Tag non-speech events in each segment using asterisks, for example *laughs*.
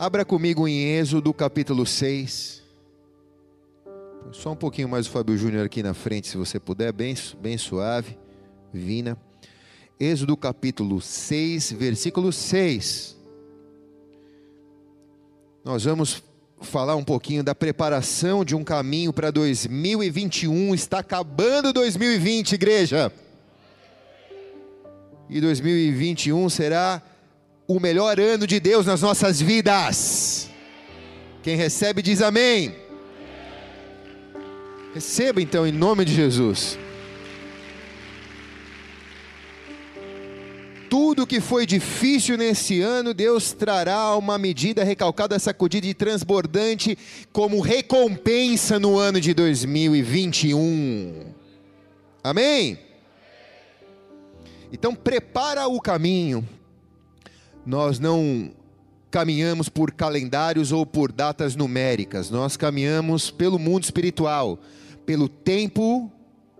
Abra comigo em Êxodo capítulo 6. Só um pouquinho mais o Fábio Júnior aqui na frente, se você puder, bem, bem suave. Vina. Êxodo capítulo 6, versículo 6. Nós vamos falar um pouquinho da preparação de um caminho para 2021. Está acabando 2020, igreja. E 2021 será o melhor ano de Deus nas nossas vidas. Quem recebe diz amém. Receba então em nome de Jesus. Tudo que foi difícil nesse ano, Deus trará uma medida recalcada, sacudida e transbordante como recompensa no ano de 2021. Amém? Então prepara o caminho, nós não caminhamos por calendários ou por datas numéricas, nós caminhamos pelo mundo espiritual, pelo tempo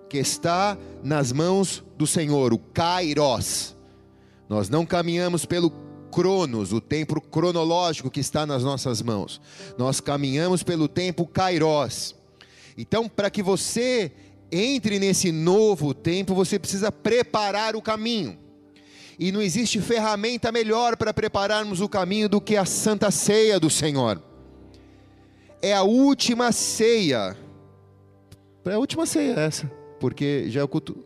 que está nas mãos do Senhor, o Kairos. Nós não caminhamos pelo Cronos, o tempo cronológico que está nas nossas mãos. Nós caminhamos pelo tempo Kairos. Então, para que você entre nesse novo tempo, você precisa preparar o caminho. E não existe ferramenta melhor para prepararmos o caminho do que a Santa Ceia do Senhor. É a última ceia. É a última ceia essa, porque já é o culto.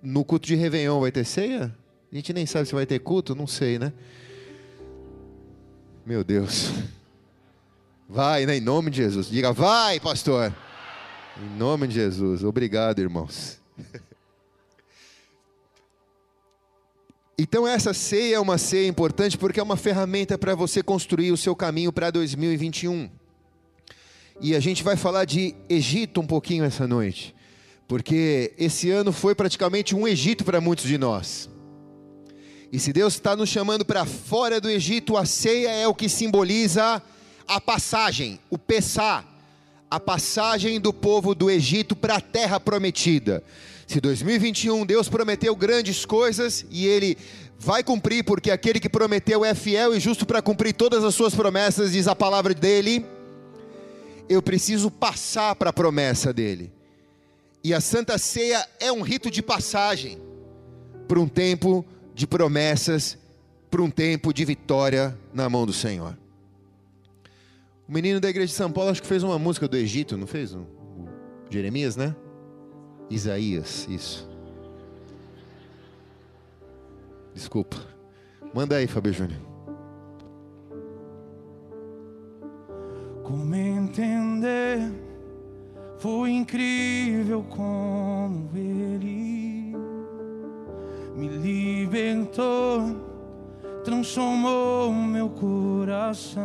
No culto de Réveillon vai ter ceia? A gente nem sabe se vai ter culto, não sei, né? Meu Deus. Vai, né? Em nome de Jesus. Diga, vai, pastor. Em nome de Jesus. Obrigado, irmãos. *laughs* Então, essa ceia é uma ceia importante porque é uma ferramenta para você construir o seu caminho para 2021. E a gente vai falar de Egito um pouquinho essa noite, porque esse ano foi praticamente um Egito para muitos de nós. E se Deus está nos chamando para fora do Egito, a ceia é o que simboliza a passagem, o Pessá, a passagem do povo do Egito para a terra prometida. Se 2021 Deus prometeu grandes coisas e Ele vai cumprir, porque aquele que prometeu é fiel e justo para cumprir todas as suas promessas, diz a palavra dele. Eu preciso passar para a promessa dele. E a Santa Ceia é um rito de passagem para um tempo de promessas, para um tempo de vitória na mão do Senhor. O menino da igreja de São Paulo acho que fez uma música do Egito, não fez? O Jeremias, né? Isaías, isso. Desculpa. Manda aí, Fábio Júnior. Como entender? Foi incrível como Ele me libertou, transformou meu coração,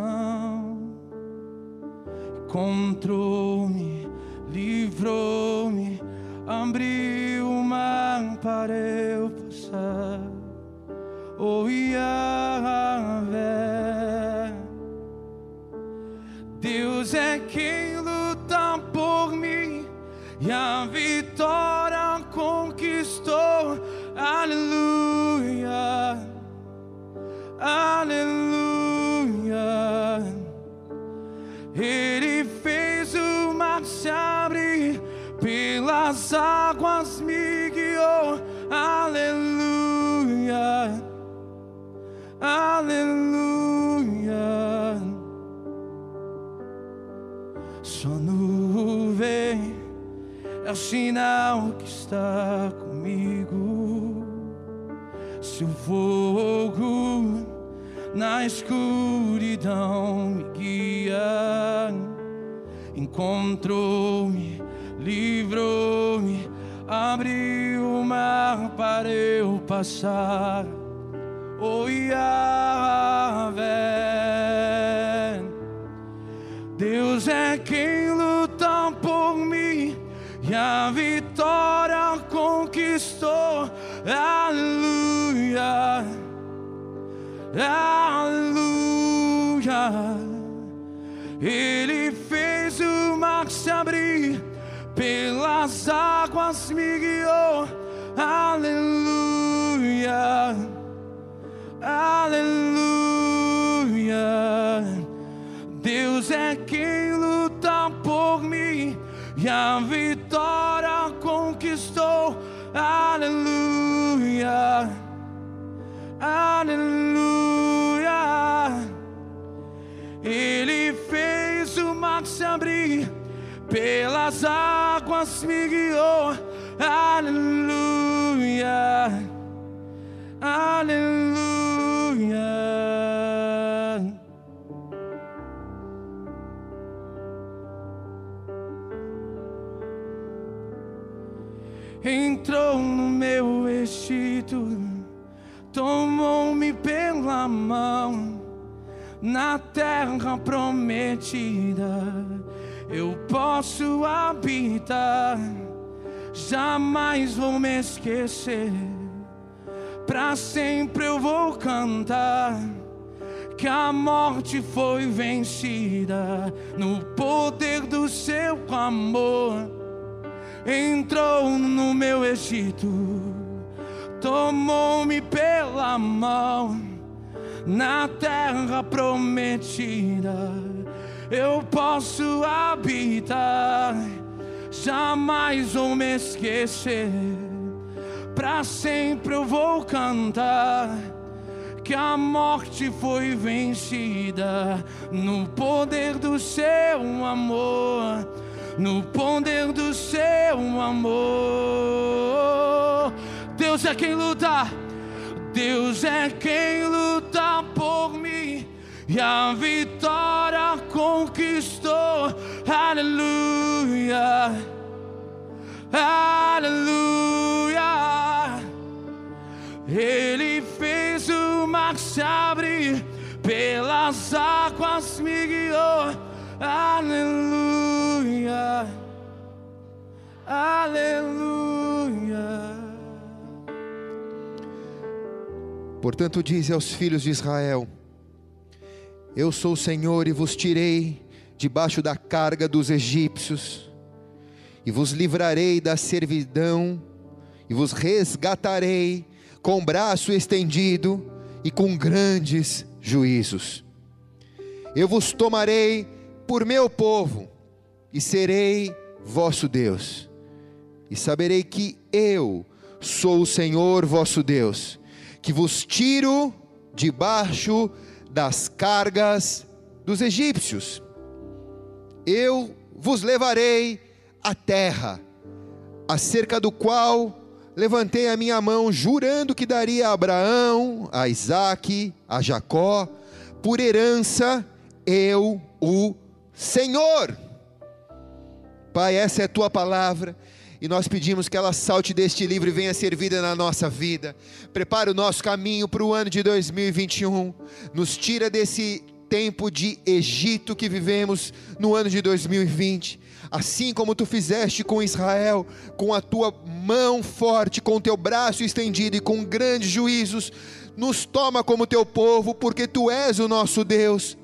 encontrou-me, livrou-me abriu o mar para eu passar. Oh, Yahvé, Deus é quem luta por mim e a vitória conquistou. Aleluia, aleluia. Ele pelas águas me guiou, aleluia, aleluia. Só nuvem é o sinal que está comigo. Se o fogo na escuridão me guia, encontrou-me livrou-me, abriu o mar para eu passar. Oh Yahvé, Deus é quem luta por mim e a vitória conquistou. Aleluia, aleluia. Ele pelas águas me guiou. Aleluia, aleluia. é quem luta por mim e a vitória conquistou. Aleluia, aleluia. Ele fez o mar se abrir, pelas águas me guiou. Aleluia, aleluia. entrou no meu Egito, tomou-me pela mão na terra prometida. Eu posso habitar, jamais vou me esquecer. Para sempre eu vou cantar que a morte foi vencida no poder do seu amor entrou no meu Egito, tomou-me pela mão na terra prometida. Eu posso habitar, jamais vou me esquecer. Para sempre eu vou cantar que a morte foi vencida no poder do seu amor no poder do seu amor. Deus é quem luta, Deus é quem luta por mim e a vitória conquistou. Aleluia, aleluia. Ele fez o mar se abrir, pelas águas me guiou. Aleluia. Aleluia. Portanto, diz aos filhos de Israel: Eu sou o Senhor e vos tirei debaixo da carga dos egípcios, e vos livrarei da servidão, e vos resgatarei com braço estendido e com grandes juízos. Eu vos tomarei por meu povo, e serei vosso Deus. E saberei que eu sou o Senhor vosso Deus, que vos tiro debaixo das cargas dos egípcios. Eu vos levarei à terra, acerca do qual levantei a minha mão, jurando que daria a Abraão, a Isaque, a Jacó, por herança, eu o Senhor. Pai, essa é a tua palavra. E nós pedimos que ela salte deste livro e venha ser vida na nossa vida. Prepara o nosso caminho para o ano de 2021. Nos tira desse tempo de Egito que vivemos no ano de 2020. Assim como tu fizeste com Israel, com a tua mão forte, com o teu braço estendido e com grandes juízos, nos toma como teu povo, porque tu és o nosso Deus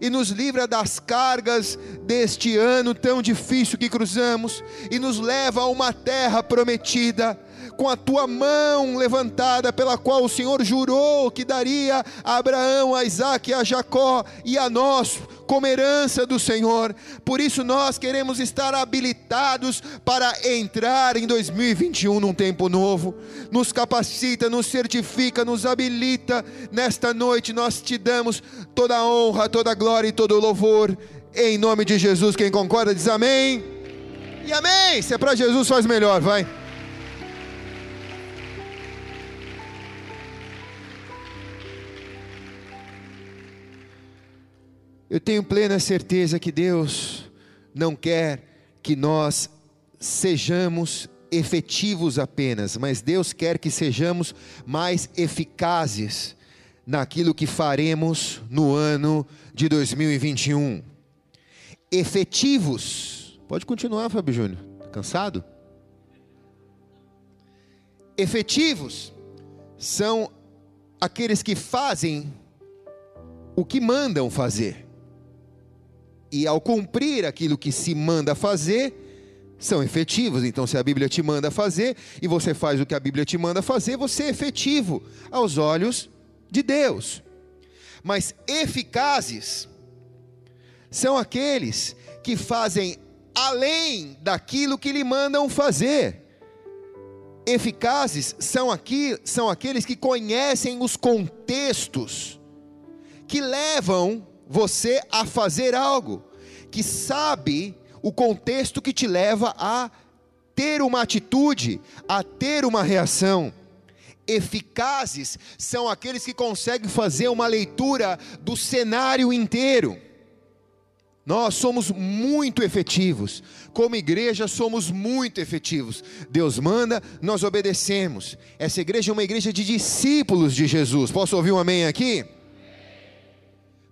e nos livra das cargas deste ano tão difícil que cruzamos e nos leva a uma terra prometida com a tua mão levantada, pela qual o Senhor jurou que daria a Abraão, a Isaac a Jacó e a nós como herança do Senhor. Por isso nós queremos estar habilitados para entrar em 2021 num tempo novo. Nos capacita, nos certifica, nos habilita. Nesta noite nós te damos toda a honra, toda a glória e todo o louvor. Em nome de Jesus, quem concorda diz amém. E amém. Se é para Jesus, faz melhor, vai. Eu tenho plena certeza que Deus não quer que nós sejamos efetivos apenas, mas Deus quer que sejamos mais eficazes naquilo que faremos no ano de 2021. Efetivos. Pode continuar, Fábio Júnior. Cansado? Efetivos são aqueles que fazem o que mandam fazer e ao cumprir aquilo que se manda fazer, são efetivos. Então, se a Bíblia te manda fazer e você faz o que a Bíblia te manda fazer, você é efetivo aos olhos de Deus. Mas eficazes são aqueles que fazem além daquilo que lhe mandam fazer. Eficazes são, aqui, são aqueles que conhecem os contextos que levam você a fazer algo, que sabe o contexto que te leva a ter uma atitude, a ter uma reação. Eficazes são aqueles que conseguem fazer uma leitura do cenário inteiro. Nós somos muito efetivos, como igreja somos muito efetivos. Deus manda, nós obedecemos. Essa igreja é uma igreja de discípulos de Jesus. Posso ouvir um amém aqui?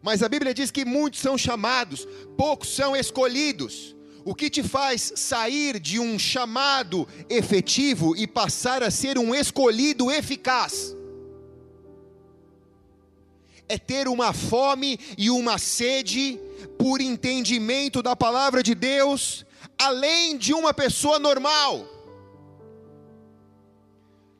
Mas a Bíblia diz que muitos são chamados, poucos são escolhidos. O que te faz sair de um chamado efetivo e passar a ser um escolhido eficaz? É ter uma fome e uma sede por entendimento da palavra de Deus, além de uma pessoa normal.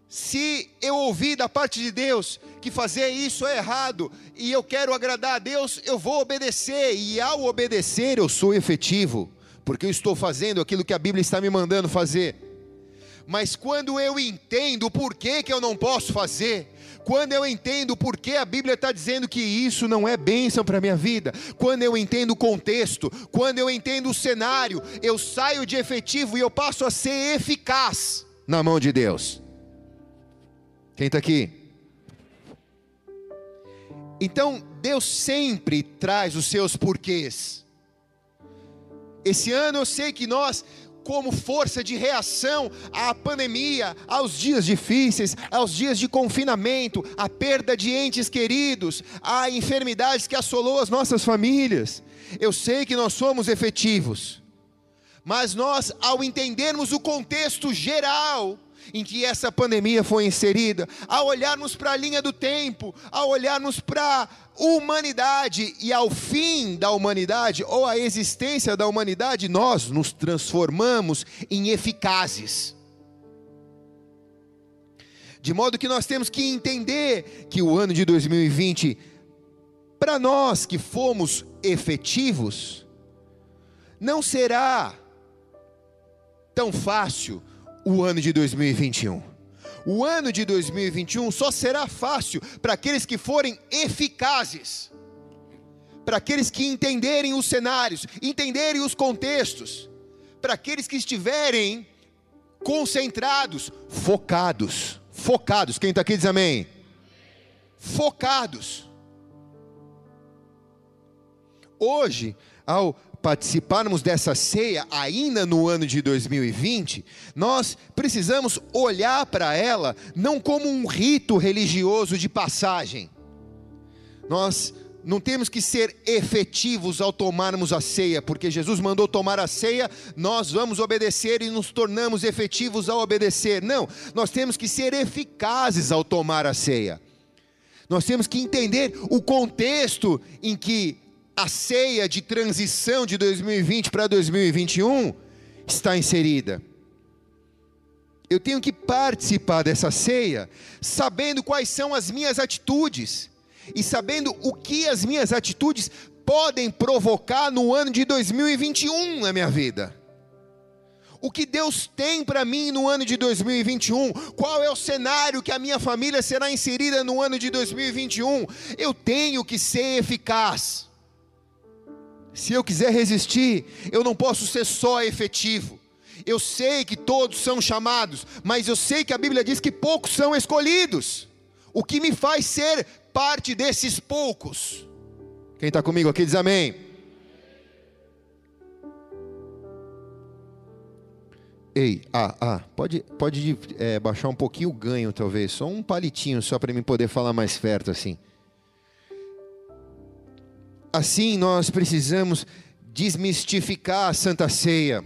Se eu ouvir da parte de Deus que fazer isso é errado e eu quero agradar a Deus, eu vou obedecer, e ao obedecer eu sou efetivo, porque eu estou fazendo aquilo que a Bíblia está me mandando fazer. Mas quando eu entendo o porquê que eu não posso fazer, quando eu entendo por que a Bíblia está dizendo que isso não é bênção para a minha vida, quando eu entendo o contexto, quando eu entendo o cenário, eu saio de efetivo e eu passo a ser eficaz na mão de Deus. Quem está aqui? Então, Deus sempre traz os seus porquês. Esse ano eu sei que nós como força de reação à pandemia, aos dias difíceis, aos dias de confinamento, à perda de entes queridos, a enfermidades que assolou as nossas famílias. Eu sei que nós somos efetivos, mas nós, ao entendermos o contexto geral, em que essa pandemia foi inserida, ao olharmos para a linha do tempo, ao olharmos para a humanidade e ao fim da humanidade, ou a existência da humanidade, nós nos transformamos em eficazes. De modo que nós temos que entender que o ano de 2020, para nós que fomos efetivos, não será tão fácil o ano de 2021. O ano de 2021 só será fácil para aqueles que forem eficazes, para aqueles que entenderem os cenários, entenderem os contextos, para aqueles que estiverem concentrados, focados. Focados, quem está aqui diz amém. Focados. Hoje, ao participarmos dessa ceia ainda no ano de 2020, nós precisamos olhar para ela não como um rito religioso de passagem. Nós não temos que ser efetivos ao tomarmos a ceia, porque Jesus mandou tomar a ceia, nós vamos obedecer e nos tornamos efetivos ao obedecer. Não, nós temos que ser eficazes ao tomar a ceia. Nós temos que entender o contexto em que a ceia de transição de 2020 para 2021 está inserida. Eu tenho que participar dessa ceia, sabendo quais são as minhas atitudes e sabendo o que as minhas atitudes podem provocar no ano de 2021 na minha vida. O que Deus tem para mim no ano de 2021? Qual é o cenário que a minha família será inserida no ano de 2021? Eu tenho que ser eficaz. Se eu quiser resistir, eu não posso ser só efetivo. Eu sei que todos são chamados, mas eu sei que a Bíblia diz que poucos são escolhidos. O que me faz ser parte desses poucos? Quem está comigo aqui diz amém. Ei, ah, ah, pode, pode é, baixar um pouquinho o ganho, talvez, só um palitinho, só para mim poder falar mais perto assim. Assim, nós precisamos desmistificar a Santa Ceia.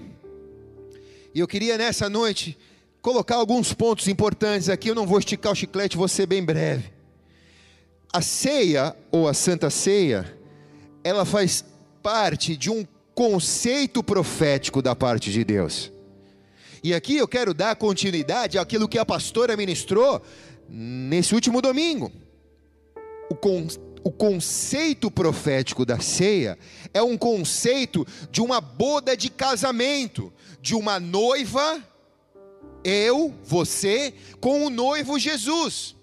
E eu queria nessa noite colocar alguns pontos importantes aqui. Eu não vou esticar o chiclete, vou ser bem breve. A ceia, ou a Santa Ceia, ela faz parte de um conceito profético da parte de Deus. E aqui eu quero dar continuidade àquilo que a pastora ministrou nesse último domingo. O, con o conceito profético da ceia é um conceito de uma boda de casamento, de uma noiva, eu, você, com o noivo Jesus.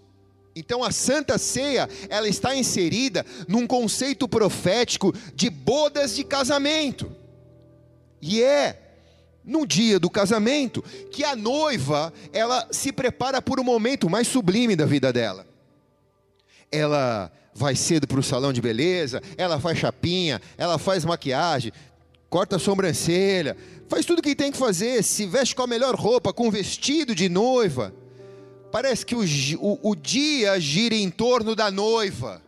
Então a Santa Ceia, ela está inserida num conceito profético de bodas de casamento. E é no dia do casamento que a noiva, ela se prepara para o momento mais sublime da vida dela. Ela vai cedo para o salão de beleza, ela faz chapinha, ela faz maquiagem, corta a sobrancelha, faz tudo o que tem que fazer, se veste com a melhor roupa, com vestido de noiva. Parece que o, o, o dia gira em torno da noiva.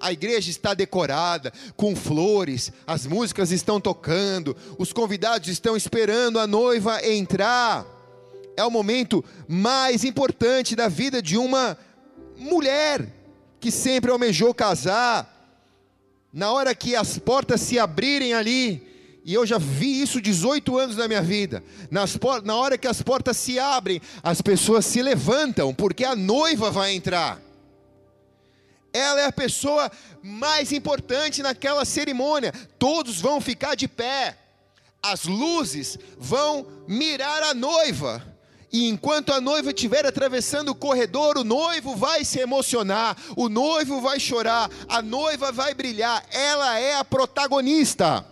A igreja está decorada com flores, as músicas estão tocando, os convidados estão esperando a noiva entrar. É o momento mais importante da vida de uma mulher que sempre almejou casar. Na hora que as portas se abrirem ali, e eu já vi isso 18 anos na minha vida. Nas na hora que as portas se abrem, as pessoas se levantam, porque a noiva vai entrar. Ela é a pessoa mais importante naquela cerimônia. Todos vão ficar de pé. As luzes vão mirar a noiva. E enquanto a noiva estiver atravessando o corredor, o noivo vai se emocionar, o noivo vai chorar, a noiva vai brilhar. Ela é a protagonista.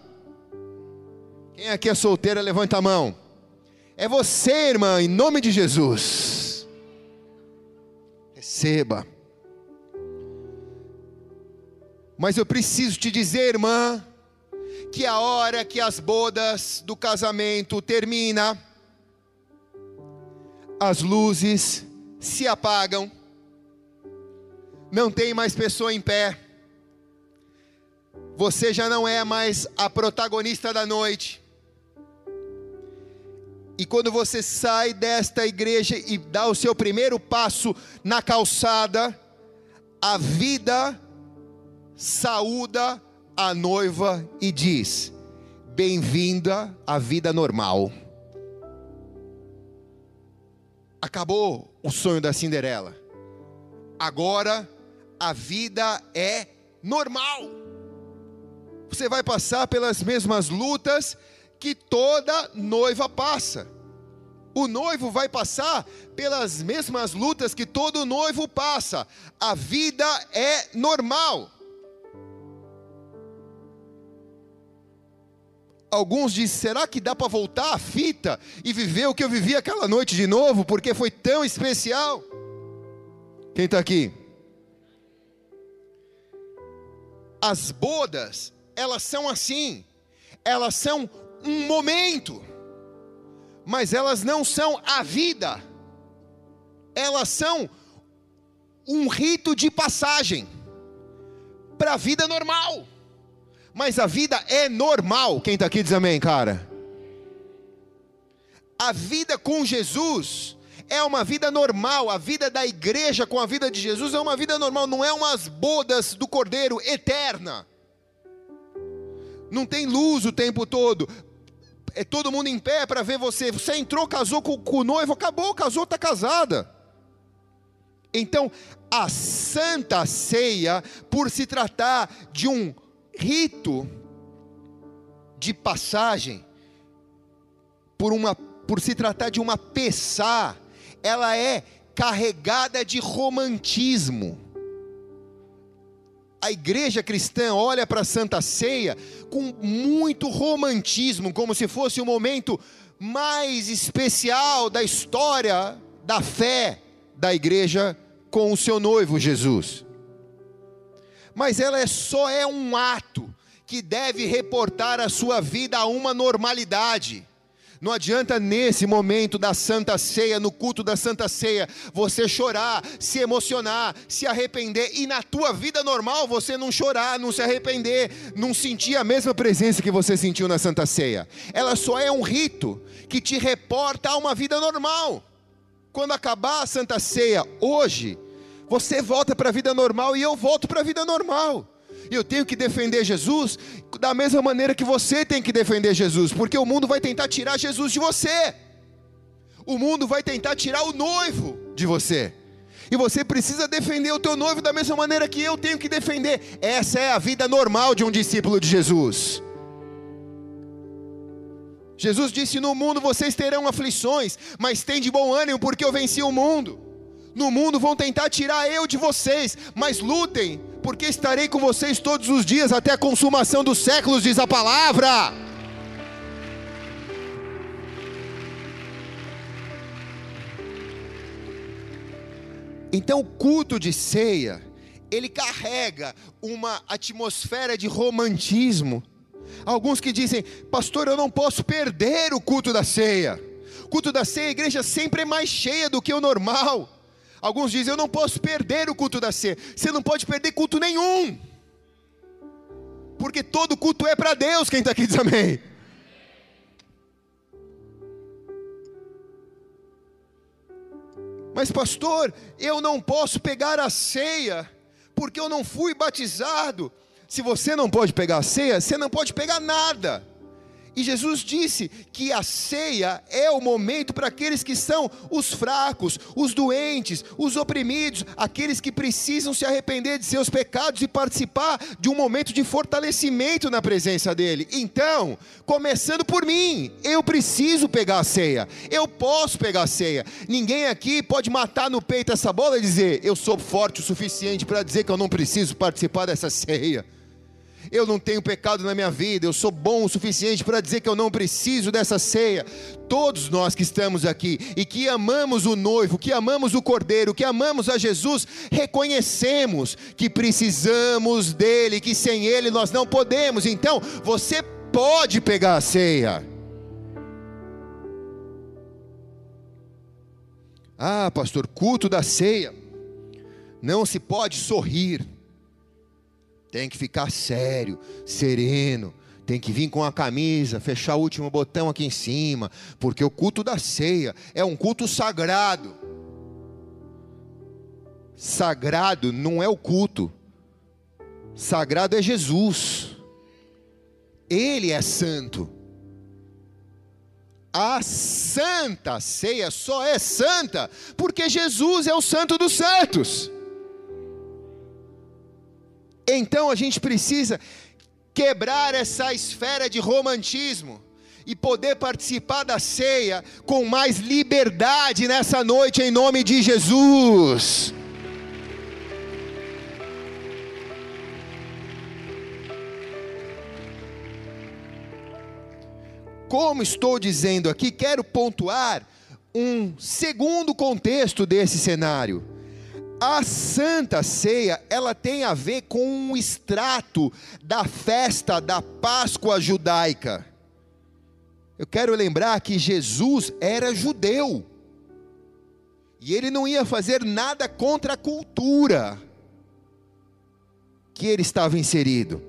Quem aqui é solteira, levanta a mão. É você, irmã, em nome de Jesus. Receba. Mas eu preciso te dizer, irmã, que a hora que as bodas do casamento termina, as luzes se apagam, não tem mais pessoa em pé, você já não é mais a protagonista da noite, e quando você sai desta igreja e dá o seu primeiro passo na calçada, a vida saúda a noiva e diz: Bem-vinda à vida normal. Acabou o sonho da Cinderela. Agora a vida é normal. Você vai passar pelas mesmas lutas que toda noiva passa. O noivo vai passar pelas mesmas lutas que todo noivo passa. A vida é normal. Alguns dizem: será que dá para voltar a fita e viver o que eu vivi aquela noite de novo, porque foi tão especial? Quem está aqui? As bodas, elas são assim, elas são um momento, mas elas não são a vida, elas são um rito de passagem para a vida normal. Mas a vida é normal. Quem está aqui diz amém, cara. A vida com Jesus é uma vida normal. A vida da igreja com a vida de Jesus é uma vida normal. Não é umas bodas do cordeiro eterna. Não tem luz o tempo todo é todo mundo em pé para ver você. Você entrou, casou com, com o noivo, acabou, casou, está casada. Então, a Santa Ceia, por se tratar de um rito de passagem, por, uma, por se tratar de uma peçá, ela é carregada de romantismo a igreja cristã olha para a Santa Ceia com muito romantismo, como se fosse o momento mais especial da história da fé da igreja com o seu noivo Jesus. Mas ela é só é um ato que deve reportar a sua vida a uma normalidade. Não adianta nesse momento da Santa Ceia, no culto da Santa Ceia, você chorar, se emocionar, se arrepender e na tua vida normal você não chorar, não se arrepender, não sentir a mesma presença que você sentiu na Santa Ceia. Ela só é um rito que te reporta a uma vida normal. Quando acabar a Santa Ceia hoje, você volta para a vida normal e eu volto para a vida normal e eu tenho que defender Jesus da mesma maneira que você tem que defender Jesus, porque o mundo vai tentar tirar Jesus de você. O mundo vai tentar tirar o noivo de você. E você precisa defender o teu noivo da mesma maneira que eu tenho que defender. Essa é a vida normal de um discípulo de Jesus. Jesus disse: No mundo vocês terão aflições, mas tem de bom ânimo, porque eu venci o mundo. No mundo vão tentar tirar eu de vocês, mas lutem, porque estarei com vocês todos os dias até a consumação dos séculos, diz a palavra. Então, o culto de ceia, ele carrega uma atmosfera de romantismo. Alguns que dizem, pastor, eu não posso perder o culto da ceia. O culto da ceia, a igreja sempre é mais cheia do que o normal. Alguns dizem, eu não posso perder o culto da ceia. Você não pode perder culto nenhum. Porque todo culto é para Deus, quem está aqui diz amém. Mas, pastor, eu não posso pegar a ceia, porque eu não fui batizado. Se você não pode pegar a ceia, você não pode pegar nada. E Jesus disse que a ceia é o momento para aqueles que são os fracos, os doentes, os oprimidos, aqueles que precisam se arrepender de seus pecados e participar de um momento de fortalecimento na presença dEle. Então, começando por mim, eu preciso pegar a ceia, eu posso pegar a ceia. Ninguém aqui pode matar no peito essa bola e dizer: Eu sou forte o suficiente para dizer que eu não preciso participar dessa *laughs* ceia eu não tenho pecado na minha vida, eu sou bom o suficiente para dizer que eu não preciso dessa ceia. Todos nós que estamos aqui e que amamos o noivo, que amamos o cordeiro, que amamos a Jesus, reconhecemos que precisamos dele, que sem ele nós não podemos. Então, você pode pegar a ceia. Ah, pastor, culto da ceia. Não se pode sorrir tem que ficar sério, sereno, tem que vir com a camisa, fechar o último botão aqui em cima, porque o culto da ceia é um culto sagrado. Sagrado não é o culto, sagrado é Jesus, Ele é santo. A santa ceia só é santa porque Jesus é o santo dos santos. Então a gente precisa quebrar essa esfera de romantismo e poder participar da ceia com mais liberdade nessa noite, em nome de Jesus. Como estou dizendo aqui, quero pontuar um segundo contexto desse cenário. A Santa Ceia, ela tem a ver com um extrato da festa da Páscoa judaica. Eu quero lembrar que Jesus era judeu. E ele não ia fazer nada contra a cultura que ele estava inserido.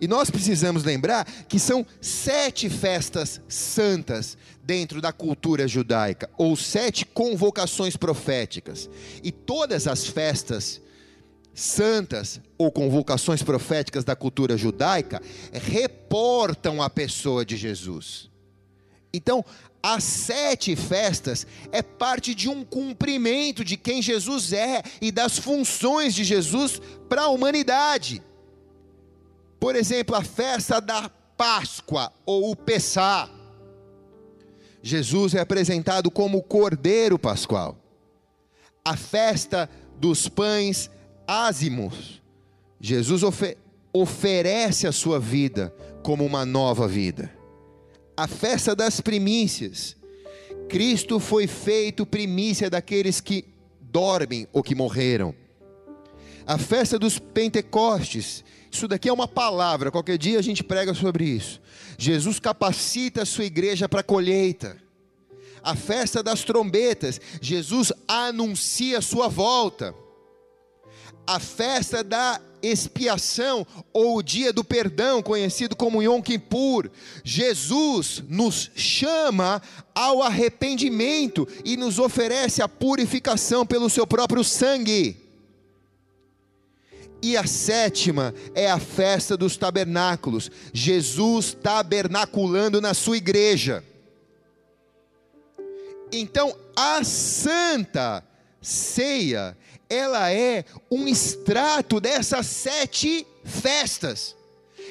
E nós precisamos lembrar que são sete festas santas dentro da cultura judaica, ou sete convocações proféticas. E todas as festas santas ou convocações proféticas da cultura judaica reportam a pessoa de Jesus. Então, as sete festas é parte de um cumprimento de quem Jesus é e das funções de Jesus para a humanidade. Por exemplo, a festa da Páscoa ou o Pessá. Jesus é apresentado como o Cordeiro Pascual. A festa dos pães ázimos. Jesus ofe oferece a sua vida como uma nova vida. A festa das primícias. Cristo foi feito primícia daqueles que dormem ou que morreram. A festa dos Pentecostes isso daqui é uma palavra, qualquer dia a gente prega sobre isso. Jesus capacita a sua igreja para a colheita. A festa das trombetas, Jesus anuncia a sua volta. A festa da expiação ou o dia do perdão, conhecido como Yom Kippur, Jesus nos chama ao arrependimento e nos oferece a purificação pelo seu próprio sangue. E a sétima é a festa dos tabernáculos. Jesus tabernaculando na sua igreja. Então, a santa ceia, ela é um extrato dessas sete festas.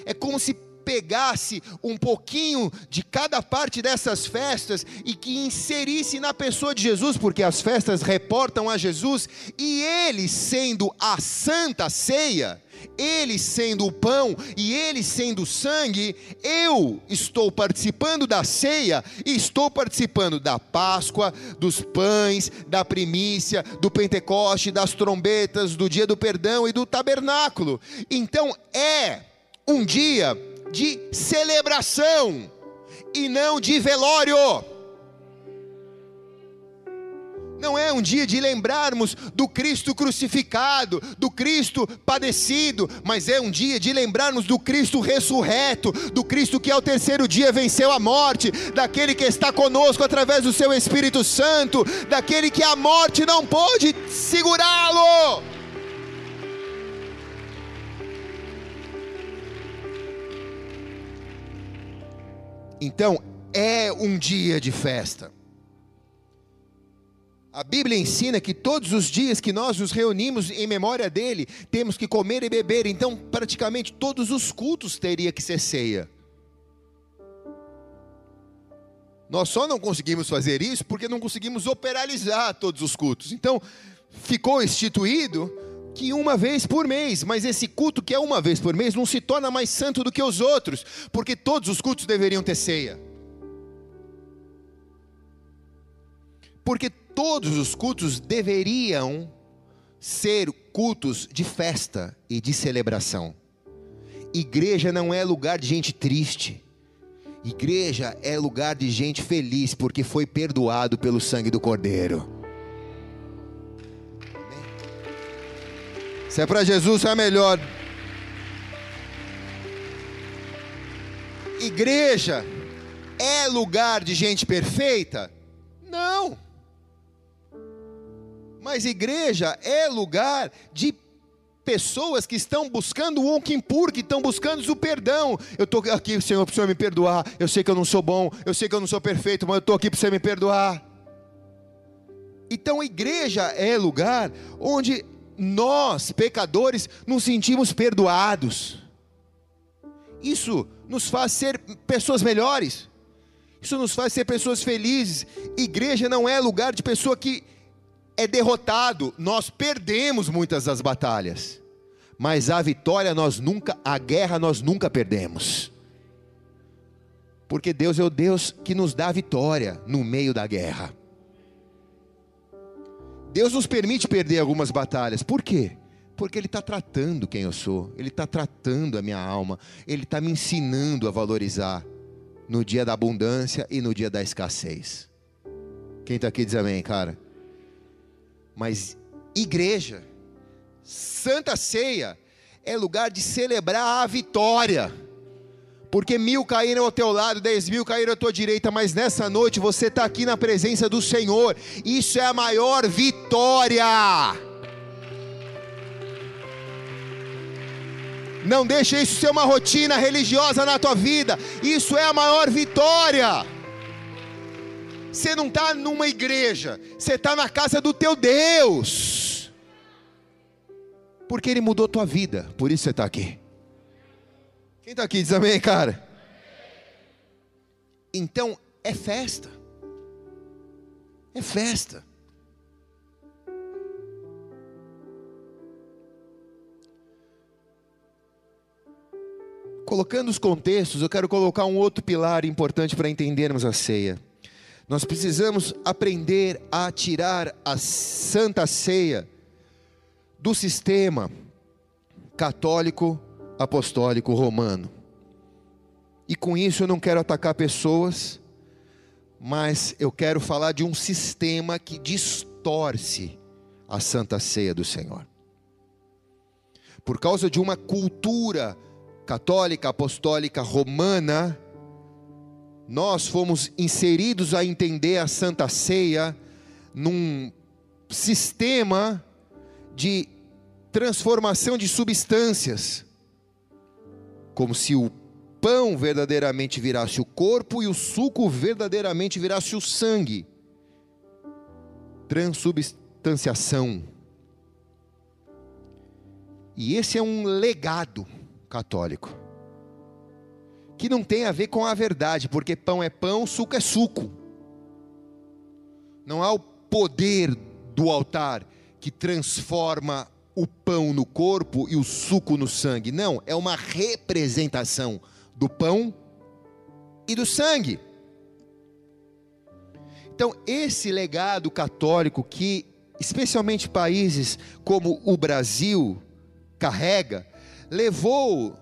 É como se pegasse um pouquinho de cada parte dessas festas e que inserisse na pessoa de Jesus, porque as festas reportam a Jesus, e ele sendo a santa ceia, ele sendo o pão e ele sendo o sangue, eu estou participando da ceia e estou participando da Páscoa, dos pães, da primícia, do Pentecoste, das trombetas, do dia do perdão e do tabernáculo. Então é um dia de celebração e não de velório. Não é um dia de lembrarmos do Cristo crucificado, do Cristo padecido, mas é um dia de lembrarmos do Cristo ressurreto, do Cristo que ao terceiro dia venceu a morte, daquele que está conosco através do seu Espírito Santo, daquele que a morte não pôde segurá-lo. Então, é um dia de festa. A Bíblia ensina que todos os dias que nós nos reunimos em memória dele, temos que comer e beber. Então, praticamente todos os cultos teria que ser ceia. Nós só não conseguimos fazer isso porque não conseguimos operalizar todos os cultos. Então, ficou instituído que uma vez por mês, mas esse culto que é uma vez por mês não se torna mais santo do que os outros, porque todos os cultos deveriam ter ceia. Porque todos os cultos deveriam ser cultos de festa e de celebração. Igreja não é lugar de gente triste. Igreja é lugar de gente feliz porque foi perdoado pelo sangue do Cordeiro. Se é para Jesus, é melhor. Igreja é lugar de gente perfeita? Não. Mas igreja é lugar de pessoas que estão buscando o Kippur, que estão buscando o perdão. Eu estou aqui, Senhor, para o Senhor me perdoar. Eu sei que eu não sou bom, eu sei que eu não sou perfeito, mas eu estou aqui para o Senhor me perdoar. Então, igreja é lugar onde nós, pecadores, nos sentimos perdoados. Isso nos faz ser pessoas melhores. Isso nos faz ser pessoas felizes. Igreja não é lugar de pessoa que é derrotado. Nós perdemos muitas das batalhas. Mas a vitória nós nunca, a guerra nós nunca perdemos. Porque Deus é o Deus que nos dá a vitória no meio da guerra. Deus nos permite perder algumas batalhas. Por quê? Porque Ele está tratando quem eu sou, Ele está tratando a minha alma, Ele está me ensinando a valorizar no dia da abundância e no dia da escassez. Quem está aqui diz amém, cara. Mas igreja, Santa Ceia, é lugar de celebrar a vitória porque mil caíram ao teu lado, dez mil caíram à tua direita, mas nessa noite você está aqui na presença do Senhor, isso é a maior vitória. Não deixe isso ser uma rotina religiosa na tua vida, isso é a maior vitória. Você não está numa igreja, você está na casa do teu Deus, porque Ele mudou tua vida, por isso você está aqui. Quem está aqui diz amém, cara? Então é festa. É festa. Colocando os contextos, eu quero colocar um outro pilar importante para entendermos a ceia. Nós precisamos aprender a tirar a santa ceia do sistema católico apostólico romano. E com isso eu não quero atacar pessoas, mas eu quero falar de um sistema que distorce a santa ceia do Senhor. Por causa de uma cultura católica, apostólica, romana, nós fomos inseridos a entender a santa ceia num sistema de transformação de substâncias como se o pão verdadeiramente virasse o corpo e o suco verdadeiramente virasse o sangue. transubstanciação. E esse é um legado católico. Que não tem a ver com a verdade, porque pão é pão, suco é suco. Não há o poder do altar que transforma o pão no corpo e o suco no sangue. Não, é uma representação do pão e do sangue. Então, esse legado católico que, especialmente países como o Brasil, carrega, levou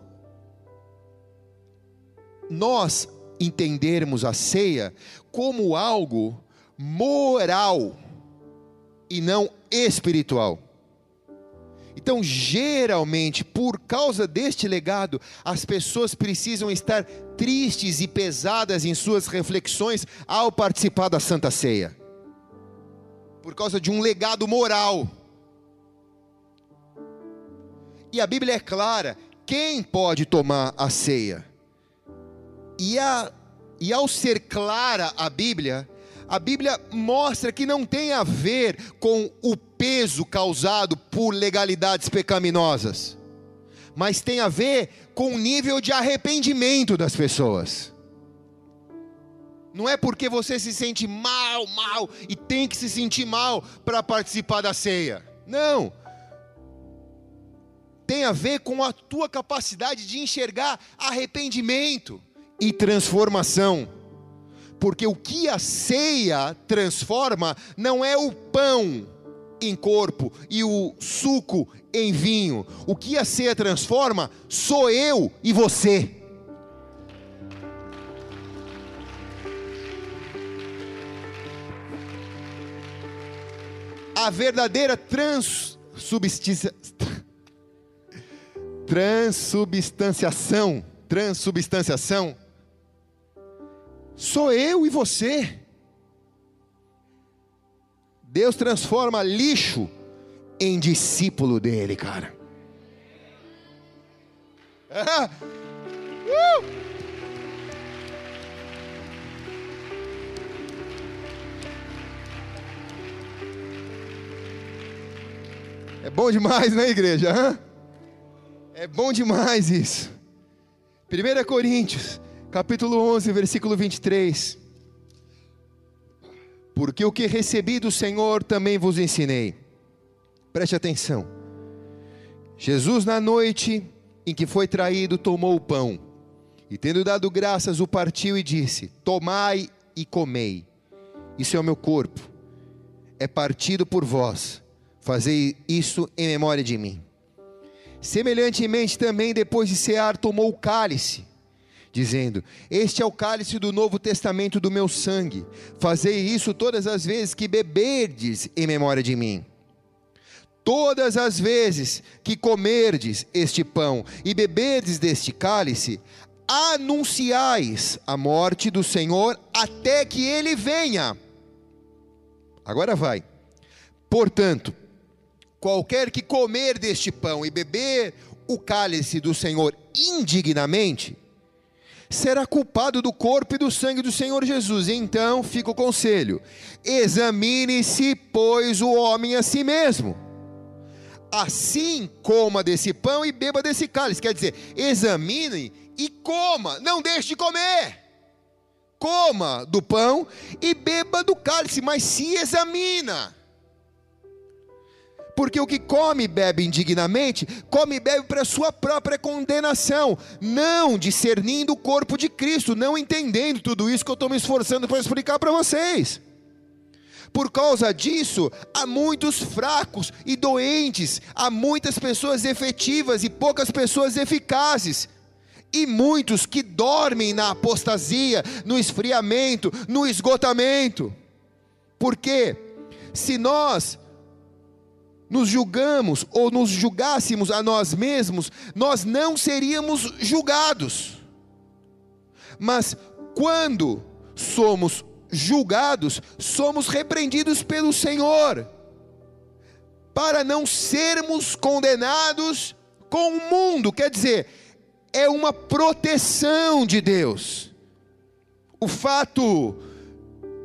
nós entendermos a ceia como algo moral e não espiritual. Então, geralmente, por causa deste legado, as pessoas precisam estar tristes e pesadas em suas reflexões ao participar da Santa Ceia. Por causa de um legado moral. E a Bíblia é clara: quem pode tomar a ceia? E, a, e ao ser clara a Bíblia, a Bíblia mostra que não tem a ver com o peso causado por legalidades pecaminosas, mas tem a ver com o nível de arrependimento das pessoas. Não é porque você se sente mal, mal e tem que se sentir mal para participar da ceia. Não. Tem a ver com a tua capacidade de enxergar arrependimento e transformação porque o que a ceia transforma não é o pão em corpo e o suco em vinho. O que a ceia transforma sou eu e você. A verdadeira transubstanciação, transubstanciação, transubstanciação sou eu e você. Deus transforma lixo em discípulo dele, cara. *laughs* Uh! É bom demais, né, igreja? É bom demais isso. 1 Coríntios capítulo 11, versículo 23. Porque o que recebi do Senhor também vos ensinei. Preste atenção. Jesus, na noite em que foi traído, tomou o pão e, tendo dado graças, o partiu e disse: Tomai e comei, isso é o meu corpo, é partido por vós, fazei isso em memória de mim. Semelhantemente, também depois de cear, tomou o cálice dizendo: Este é o cálice do novo testamento do meu sangue. Fazei isso todas as vezes que beberdes em memória de mim. Todas as vezes que comerdes este pão e beberdes deste cálice, anunciais a morte do Senhor até que ele venha. Agora vai. Portanto, qualquer que comer deste pão e beber o cálice do Senhor indignamente, será culpado do corpo e do sangue do Senhor Jesus. Então fica o conselho: examine-se, pois, o homem a si mesmo. Assim coma desse pão e beba desse cálice. Quer dizer, examine e coma, não deixe de comer. Coma do pão e beba do cálice, mas se examina porque o que come e bebe indignamente, come e bebe para sua própria condenação, não discernindo o corpo de Cristo, não entendendo tudo isso que eu estou me esforçando para explicar para vocês. Por causa disso, há muitos fracos e doentes, há muitas pessoas efetivas e poucas pessoas eficazes, e muitos que dormem na apostasia, no esfriamento, no esgotamento. Porque se nós nos julgamos ou nos julgássemos a nós mesmos, nós não seríamos julgados. Mas quando somos julgados, somos repreendidos pelo Senhor, para não sermos condenados com o mundo, quer dizer, é uma proteção de Deus. O fato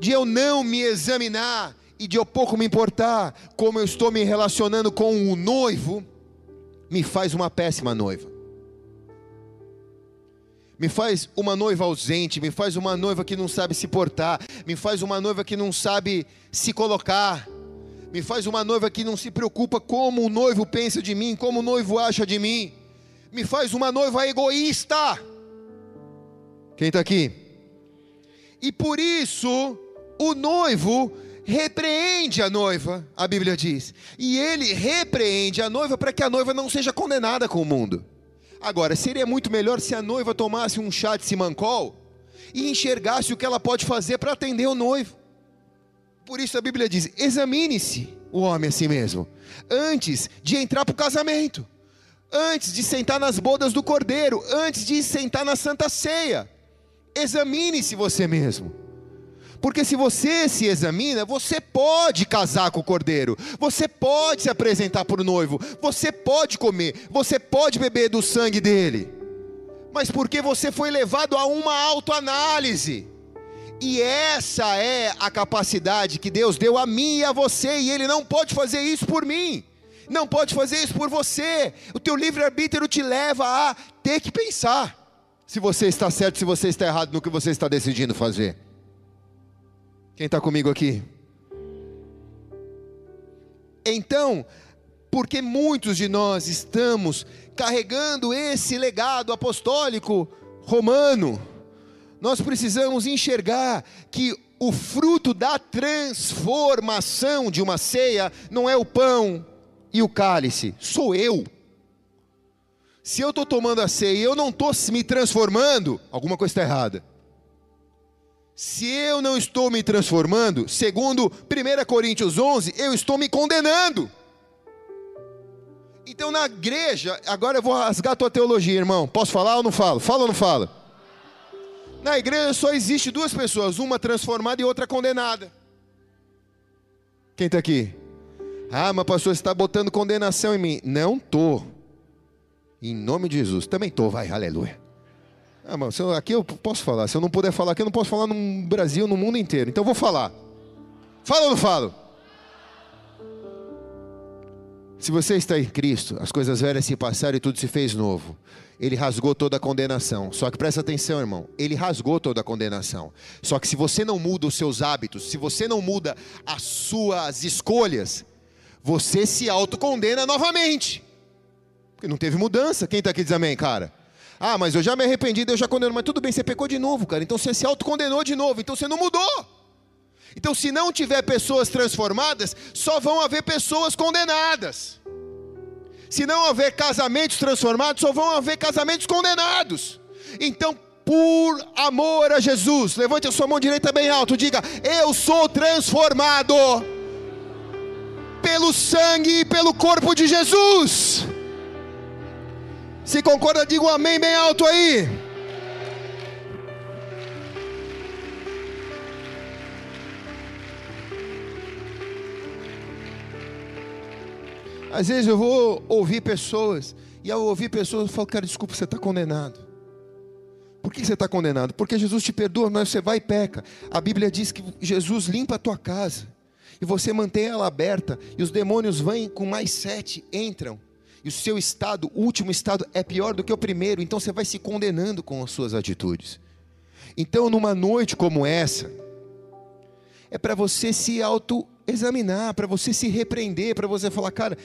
de eu não me examinar e de eu pouco me importar como eu estou me relacionando com o noivo, me faz uma péssima noiva. Me faz uma noiva ausente, me faz uma noiva que não sabe se portar, me faz uma noiva que não sabe se colocar, me faz uma noiva que não se preocupa como o noivo pensa de mim, como o noivo acha de mim, me faz uma noiva egoísta. Quem está aqui? E por isso, o noivo repreende a noiva, a Bíblia diz, e ele repreende a noiva para que a noiva não seja condenada com o mundo. Agora, seria muito melhor se a noiva tomasse um chá de simancol e enxergasse o que ela pode fazer para atender o noivo. Por isso a Bíblia diz: examine-se o homem a si mesmo, antes de entrar para o casamento, antes de sentar nas bodas do cordeiro, antes de sentar na santa ceia. Examine-se você mesmo. Porque se você se examina, você pode casar com o cordeiro, você pode se apresentar o noivo, você pode comer, você pode beber do sangue dele. Mas porque você foi levado a uma autoanálise. E essa é a capacidade que Deus deu a mim e a você, e Ele não pode fazer isso por mim, não pode fazer isso por você. O teu livre-arbítrio te leva a ter que pensar se você está certo, se você está errado no que você está decidindo fazer. Quem está comigo aqui? Então, porque muitos de nós estamos carregando esse legado apostólico romano, nós precisamos enxergar que o fruto da transformação de uma ceia não é o pão e o cálice, sou eu. Se eu estou tomando a ceia e eu não estou me transformando, alguma coisa está errada. Se eu não estou me transformando, segundo 1 Coríntios 11, eu estou me condenando. Então na igreja, agora eu vou rasgar a tua teologia, irmão. Posso falar ou não falo? Fala ou não fala? Na igreja só existe duas pessoas, uma transformada e outra condenada. Quem está aqui? Ah, mas pastor, você está botando condenação em mim. Não estou. Em nome de Jesus. Também estou, vai, aleluia. Ah, mas eu, aqui eu posso falar. Se eu não puder falar aqui, eu não posso falar no Brasil, no mundo inteiro. Então eu vou falar. Fala ou não falo? Se você está em Cristo, as coisas velhas se passaram e tudo se fez novo. Ele rasgou toda a condenação. Só que presta atenção, irmão. Ele rasgou toda a condenação. Só que se você não muda os seus hábitos, se você não muda as suas escolhas, você se autocondena novamente. Porque não teve mudança. Quem está aqui diz amém, cara? Ah, mas eu já me arrependi, Deus já condenou. Mas tudo bem, você pecou de novo, cara. Então você se autocondenou de novo. Então você não mudou. Então, se não tiver pessoas transformadas, só vão haver pessoas condenadas. Se não houver casamentos transformados, só vão haver casamentos condenados. Então, por amor a Jesus, levante a sua mão direita bem alto, diga: Eu sou transformado pelo sangue e pelo corpo de Jesus. Se concorda, diga um amém bem alto aí. Às vezes eu vou ouvir pessoas, e ao ouvir pessoas eu falo, cara, desculpa, você está condenado. Por que você está condenado? Porque Jesus te perdoa, mas você vai e peca. A Bíblia diz que Jesus limpa a tua casa, e você mantém ela aberta, e os demônios vêm com mais sete, entram e o seu estado, o último estado, é pior do que o primeiro, então você vai se condenando com as suas atitudes. Então, numa noite como essa, é para você se autoexaminar, para você se repreender, para você falar, cara,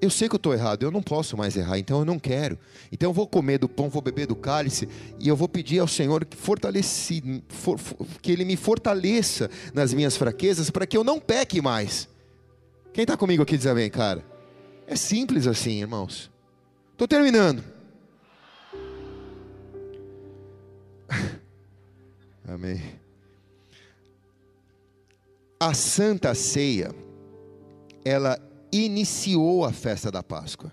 eu sei que eu estou errado, eu não posso mais errar, então eu não quero. Então eu vou comer do pão, vou beber do cálice, e eu vou pedir ao Senhor que, fortaleci, for, que Ele me fortaleça nas minhas fraquezas, para que eu não peque mais. Quem está comigo aqui diz amém, cara? É simples assim, irmãos. Estou terminando. *laughs* Amém. A Santa Ceia, ela iniciou a festa da Páscoa.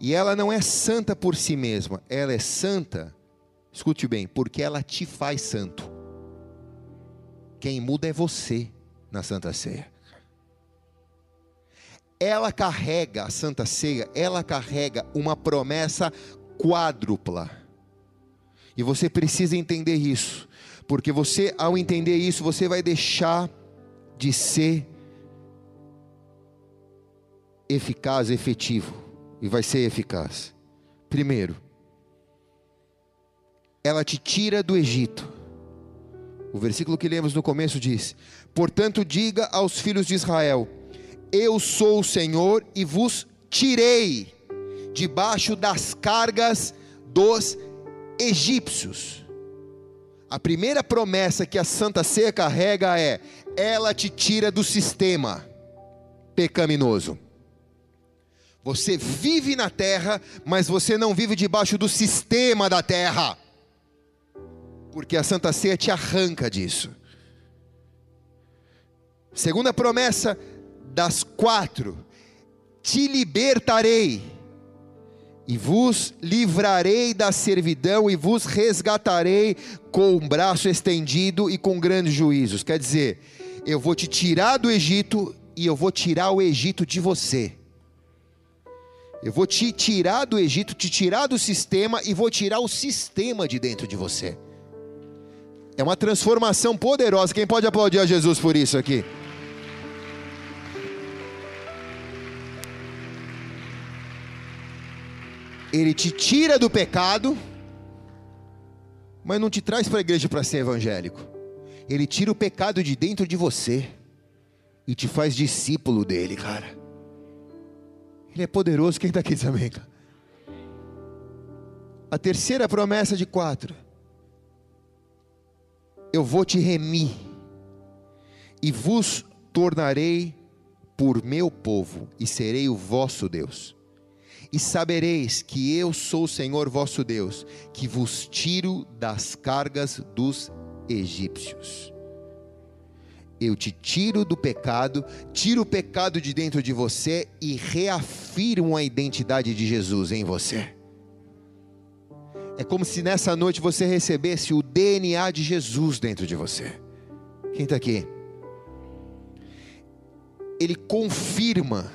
E ela não é santa por si mesma, ela é santa, escute bem, porque ela te faz santo. Quem muda é você na Santa Ceia ela carrega, a Santa Ceia, ela carrega uma promessa quádrupla. E você precisa entender isso, porque você, ao entender isso, você vai deixar de ser eficaz, efetivo, e vai ser eficaz. Primeiro, ela te tira do Egito. O versículo que lemos no começo diz: Portanto, diga aos filhos de Israel: Eu sou o Senhor e vos tirei debaixo das cargas dos egípcios. A primeira promessa que a Santa Ceia carrega é: ela te tira do sistema pecaminoso. Você vive na terra, mas você não vive debaixo do sistema da terra. Porque a Santa Ceia te arranca disso. Segunda promessa das quatro: te libertarei, e vos livrarei da servidão, e vos resgatarei com o braço estendido e com grandes juízos. Quer dizer, eu vou te tirar do Egito e eu vou tirar o Egito de você. Eu vou te tirar do Egito, te tirar do sistema e vou tirar o sistema de dentro de você. É uma transformação poderosa. Quem pode aplaudir a Jesus por isso aqui? Ele te tira do pecado, mas não te traz para a igreja para ser evangélico. Ele tira o pecado de dentro de você e te faz discípulo dele, cara. Ele é poderoso. Quem está aqui também, cara? A terceira promessa de quatro. Eu vou te remir e vos tornarei por meu povo e serei o vosso Deus. E sabereis que eu sou o Senhor vosso Deus, que vos tiro das cargas dos egípcios eu te tiro do pecado, tiro o pecado de dentro de você e reafirmo a identidade de Jesus em você. É como se nessa noite você recebesse o DNA de Jesus dentro de você. Quem está aqui? Ele confirma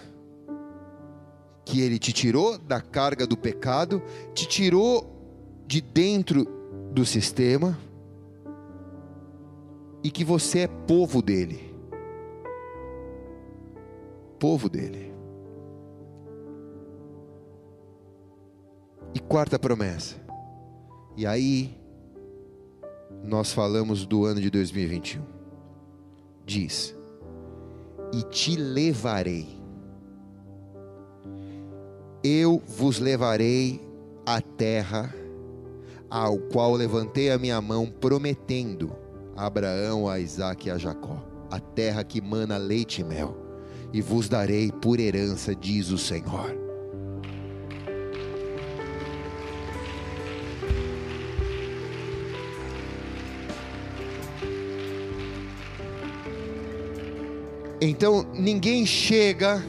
que ele te tirou da carga do pecado, te tirou de dentro do sistema e que você é povo dele. Povo dele. E quarta promessa. E aí, nós falamos do ano de 2021. Diz: E te levarei. Eu vos levarei à terra ao qual levantei a minha mão, prometendo a Abraão, a Isaac e a Jacó, a terra que mana leite e mel, e vos darei por herança, diz o Senhor. Então ninguém chega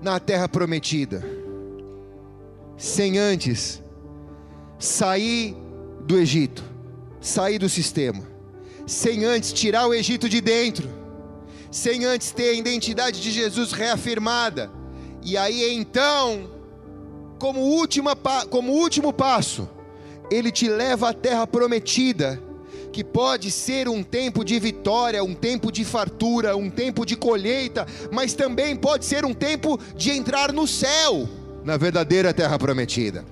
na terra prometida sem antes sair do Egito, sair do sistema sem antes tirar o Egito de dentro, sem antes ter a identidade de Jesus reafirmada. E aí então, como, última, como último passo, ele te leva à terra prometida, que pode ser um tempo de vitória, um tempo de fartura, um tempo de colheita, mas também pode ser um tempo de entrar no céu, na verdadeira terra prometida.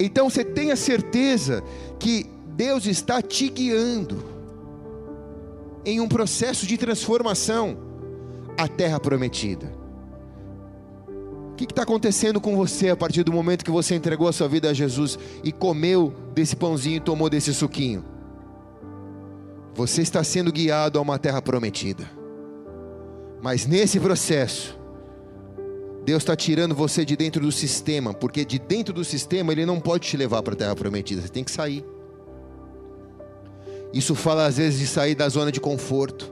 Então você tenha certeza que Deus está te guiando em um processo de transformação à terra prometida. O que está acontecendo com você a partir do momento que você entregou a sua vida a Jesus e comeu desse pãozinho e tomou desse suquinho? Você está sendo guiado a uma terra prometida. Mas nesse processo, Deus está tirando você de dentro do sistema, porque de dentro do sistema Ele não pode te levar para a terra prometida, você tem que sair. Isso fala às vezes de sair da zona de conforto,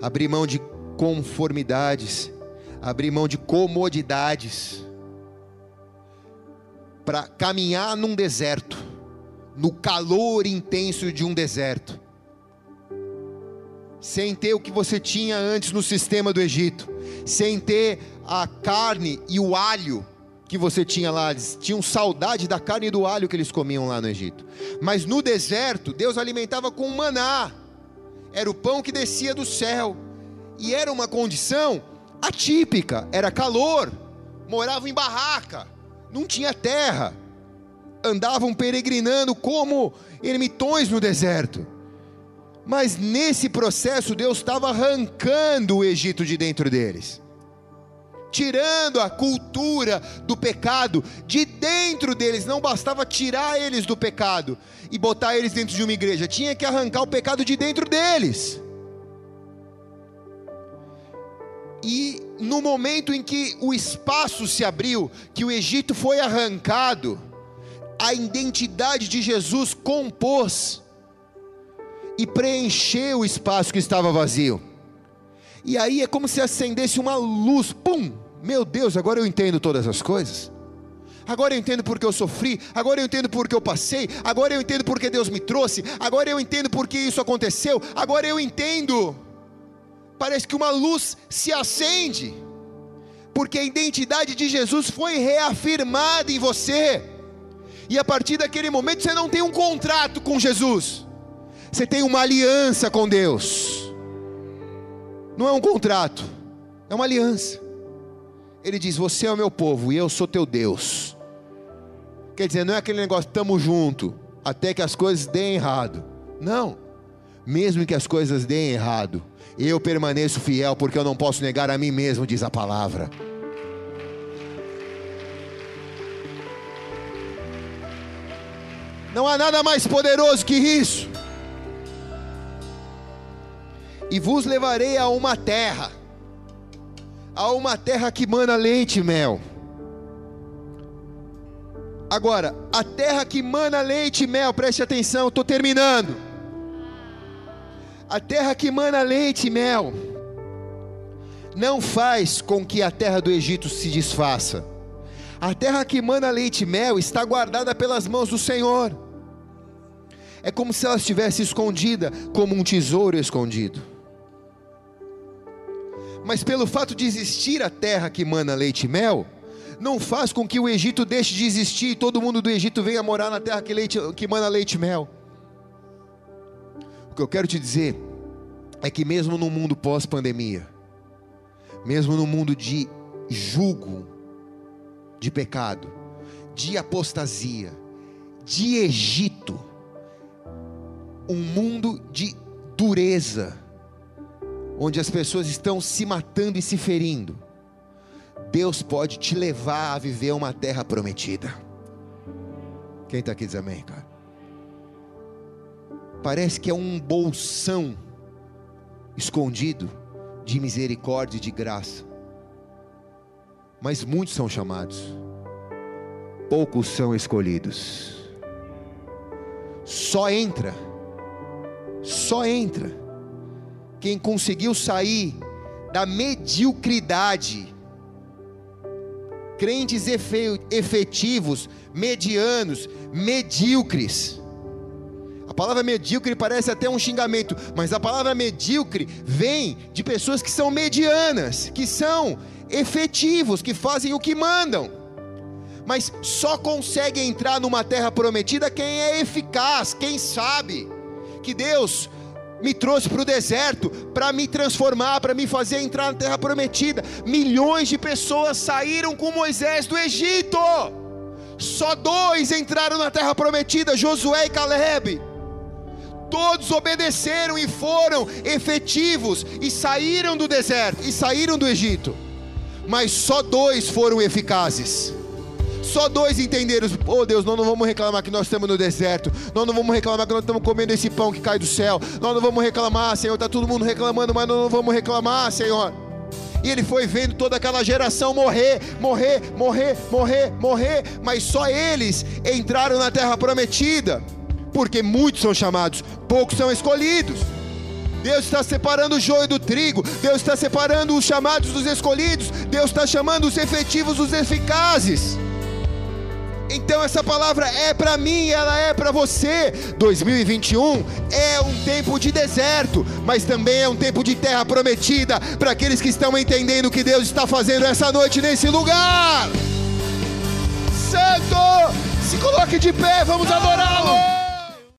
abrir mão de conformidades, abrir mão de comodidades, para caminhar num deserto, no calor intenso de um deserto, sem ter o que você tinha antes no sistema do Egito, sem ter a carne e o alho que você tinha lá, eles tinham saudade da carne e do alho que eles comiam lá no Egito. Mas no deserto, Deus alimentava com maná, era o pão que descia do céu, e era uma condição atípica, era calor, moravam em barraca, não tinha terra, andavam peregrinando como ermitões no deserto. Mas nesse processo, Deus estava arrancando o Egito de dentro deles, tirando a cultura do pecado de dentro deles. Não bastava tirar eles do pecado e botar eles dentro de uma igreja, tinha que arrancar o pecado de dentro deles. E no momento em que o espaço se abriu, que o Egito foi arrancado, a identidade de Jesus compôs e preencheu o espaço que estava vazio. E aí é como se acendesse uma luz, pum! Meu Deus, agora eu entendo todas as coisas. Agora eu entendo porque eu sofri, agora eu entendo porque eu passei, agora eu entendo porque Deus me trouxe, agora eu entendo porque isso aconteceu, agora eu entendo. Parece que uma luz se acende, porque a identidade de Jesus foi reafirmada em você, e a partir daquele momento você não tem um contrato com Jesus, você tem uma aliança com Deus. Não é um contrato, é uma aliança. Ele diz: Você é o meu povo e eu sou teu Deus. Quer dizer, não é aquele negócio, estamos junto, até que as coisas deem errado. Não. Mesmo que as coisas deem errado, eu permaneço fiel, porque eu não posso negar a mim mesmo, diz a palavra. Não há nada mais poderoso que isso e vos levarei a uma terra, a uma terra que mana leite e mel. Agora, a terra que mana leite e mel, preste atenção, estou terminando. A terra que mana leite e mel, não faz com que a terra do Egito se desfaça. A terra que mana leite e mel está guardada pelas mãos do Senhor. É como se ela estivesse escondida, como um tesouro escondido mas pelo fato de existir a terra que mana leite e mel, não faz com que o Egito deixe de existir e todo mundo do Egito venha morar na terra que, leite, que mana leite e mel. O que eu quero te dizer é que, mesmo no mundo pós-pandemia, mesmo no mundo de julgo, de pecado, de apostasia, de Egito, um mundo de dureza, onde as pessoas estão se matando e se ferindo, Deus pode te levar a viver uma terra prometida. Quem está aqui diz amém, cara? Parece que é um bolsão escondido de misericórdia e de graça, mas muitos são chamados, poucos são escolhidos. Só entra, só entra quem conseguiu sair da mediocridade, crentes efetivos, medianos, medíocres. A palavra medíocre parece até um xingamento, mas a palavra medíocre vem de pessoas que são medianas, que são efetivos, que fazem o que mandam. Mas só consegue entrar numa terra prometida quem é eficaz, quem sabe que Deus me trouxe para o deserto para me transformar, para me fazer entrar na terra prometida. Milhões de pessoas saíram com Moisés do Egito. Só dois entraram na terra prometida, Josué e Caleb. Todos obedeceram e foram efetivos e saíram do deserto e saíram do Egito. Mas só dois foram eficazes. Só dois entenderam. Oh Deus, nós não vamos reclamar que nós estamos no deserto. Nós não vamos reclamar que nós estamos comendo esse pão que cai do céu. Nós não vamos reclamar, Senhor. Está todo mundo reclamando, mas nós não vamos reclamar, Senhor. E ele foi vendo toda aquela geração morrer, morrer, morrer, morrer, morrer, mas só eles entraram na terra prometida, porque muitos são chamados, poucos são escolhidos. Deus está separando o joio do trigo, Deus está separando os chamados dos escolhidos, Deus está chamando os efetivos dos eficazes. Então essa palavra é para mim, ela é para você. 2021 é um tempo de deserto, mas também é um tempo de terra prometida para aqueles que estão entendendo o que Deus está fazendo essa noite nesse lugar. Santo, se coloque de pé, vamos adorá-lo.